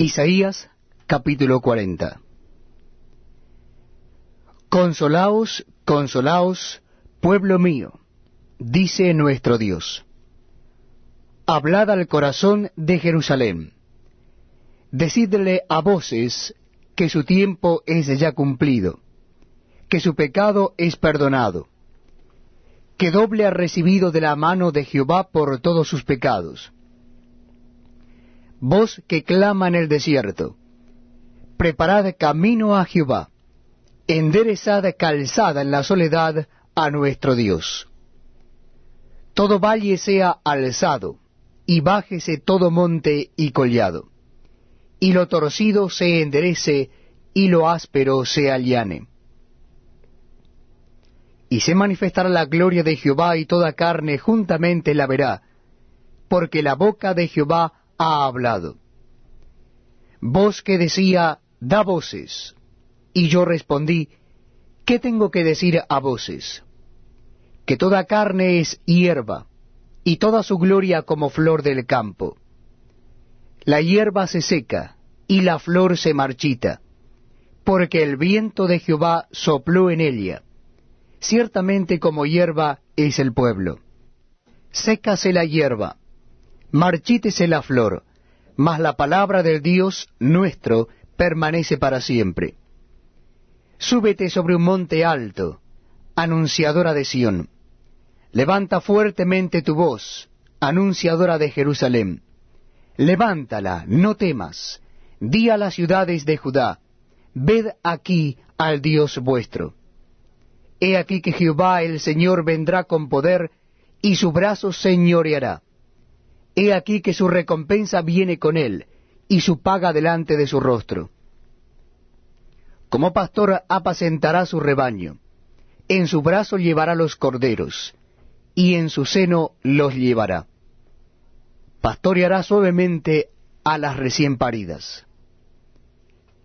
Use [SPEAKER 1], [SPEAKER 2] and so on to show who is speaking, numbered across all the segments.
[SPEAKER 1] Isaías capítulo 40 Consolaos, consolaos, pueblo mío, dice nuestro Dios. Hablad al corazón de Jerusalén. Decidle a voces que su tiempo es ya cumplido, que su pecado es perdonado, que doble ha recibido de la mano de Jehová por todos sus pecados voz que clama en el desierto. Preparad camino a Jehová, enderezad calzada en la soledad a nuestro Dios. Todo valle sea alzado, y bájese todo monte y collado, y lo torcido se enderece, y lo áspero se allane. Y se manifestará la gloria de Jehová, y toda carne juntamente la verá, porque la boca de Jehová ha hablado. Voz que decía, da voces. Y yo respondí, ¿qué tengo que decir a voces? Que toda carne es hierba, y toda su gloria como flor del campo. La hierba se seca, y la flor se marchita, porque el viento de Jehová sopló en ella. Ciertamente como hierba es el pueblo. Sécase la hierba, marchítese la flor, mas la palabra del Dios nuestro permanece para siempre. Súbete sobre un monte alto, anunciadora de Sión. Levanta fuertemente tu voz, anunciadora de Jerusalén. Levántala, no temas. Di a las ciudades de Judá, ved aquí al Dios vuestro. He aquí que Jehová el Señor vendrá con poder, y su brazo señoreará. He aquí que su recompensa viene con él, y su paga delante de su rostro. Como pastor apacentará su rebaño, en su brazo llevará los corderos, y en su seno los llevará. Pastoreará suavemente a las recién paridas.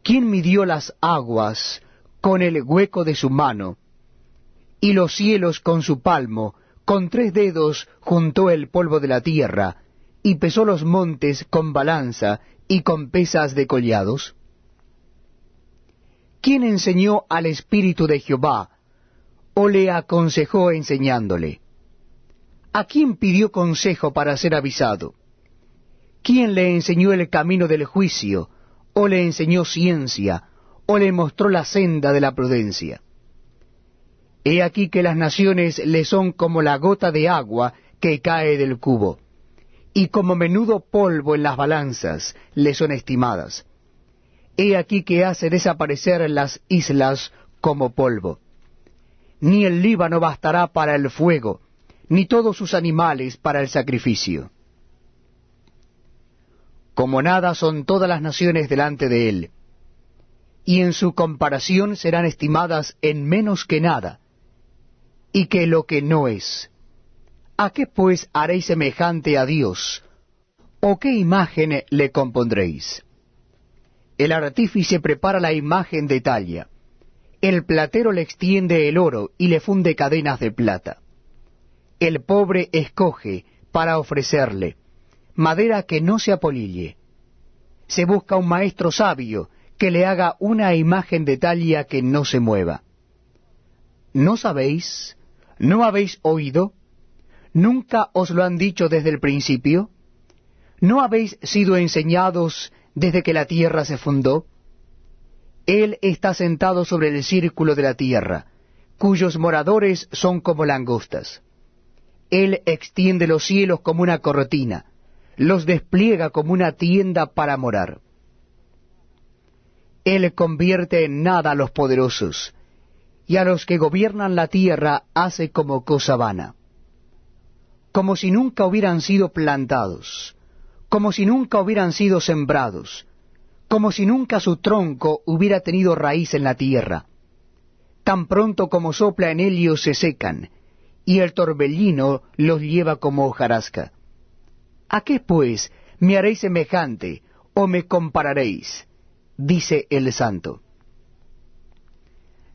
[SPEAKER 1] ¿Quién midió las aguas con el hueco de su mano, y los cielos con su palmo, con tres dedos juntó el polvo de la tierra, y pesó los montes con balanza y con pesas de collados? ¿Quién enseñó al Espíritu de Jehová o le aconsejó enseñándole? ¿A quién pidió consejo para ser avisado? ¿Quién le enseñó el camino del juicio, o le enseñó ciencia, o le mostró la senda de la prudencia? He aquí que las naciones le son como la gota de agua que cae del cubo y como menudo polvo en las balanzas le son estimadas. He aquí que hace desaparecer las islas como polvo. Ni el Líbano bastará para el fuego, ni todos sus animales para el sacrificio. Como nada son todas las naciones delante de él, y en su comparación serán estimadas en menos que nada, y que lo que no es ¿A qué pues haréis semejante a Dios? ¿O qué imagen le compondréis? El artífice prepara la imagen de talla. El platero le extiende el oro y le funde cadenas de plata. El pobre escoge para ofrecerle madera que no se apolille. Se busca un maestro sabio que le haga una imagen de talla que no se mueva. ¿No sabéis? ¿No habéis oído? ¿Nunca os lo han dicho desde el principio? ¿No habéis sido enseñados desde que la tierra se fundó? Él está sentado sobre el círculo de la tierra, cuyos moradores son como langostas. Él extiende los cielos como una cortina, los despliega como una tienda para morar. Él convierte en nada a los poderosos, y a los que gobiernan la tierra hace como cosa vana como si nunca hubieran sido plantados, como si nunca hubieran sido sembrados, como si nunca su tronco hubiera tenido raíz en la tierra. Tan pronto como sopla en ellos se secan, y el torbellino los lleva como hojarasca. ¿A qué pues me haréis semejante o me compararéis? dice el santo.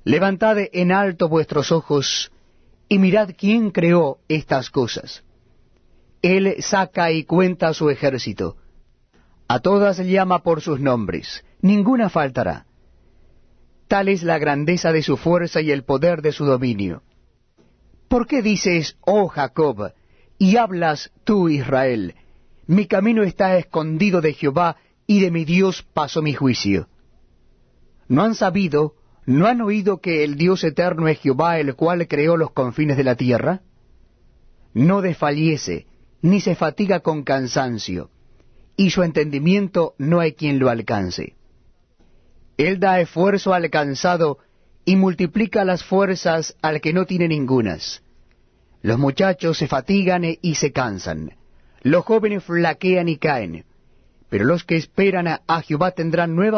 [SPEAKER 1] Levantad en alto vuestros ojos y mirad quién creó estas cosas él saca y cuenta su ejército. A todas llama por sus nombres, ninguna faltará. Tal es la grandeza de su fuerza y el poder de su dominio. ¿Por qué dices, oh Jacob, y hablas tú, Israel, mi camino está escondido de Jehová, y de mi Dios paso mi juicio? ¿No han sabido, no han oído que el Dios eterno es Jehová, el cual creó los confines de la tierra? No desfallece, ni se fatiga con cansancio, y su entendimiento no hay quien lo alcance. Él da esfuerzo al cansado y multiplica las fuerzas al que no tiene ningunas. Los muchachos se fatigan y se cansan, los jóvenes flaquean y caen, pero los que esperan a Jehová tendrán nueva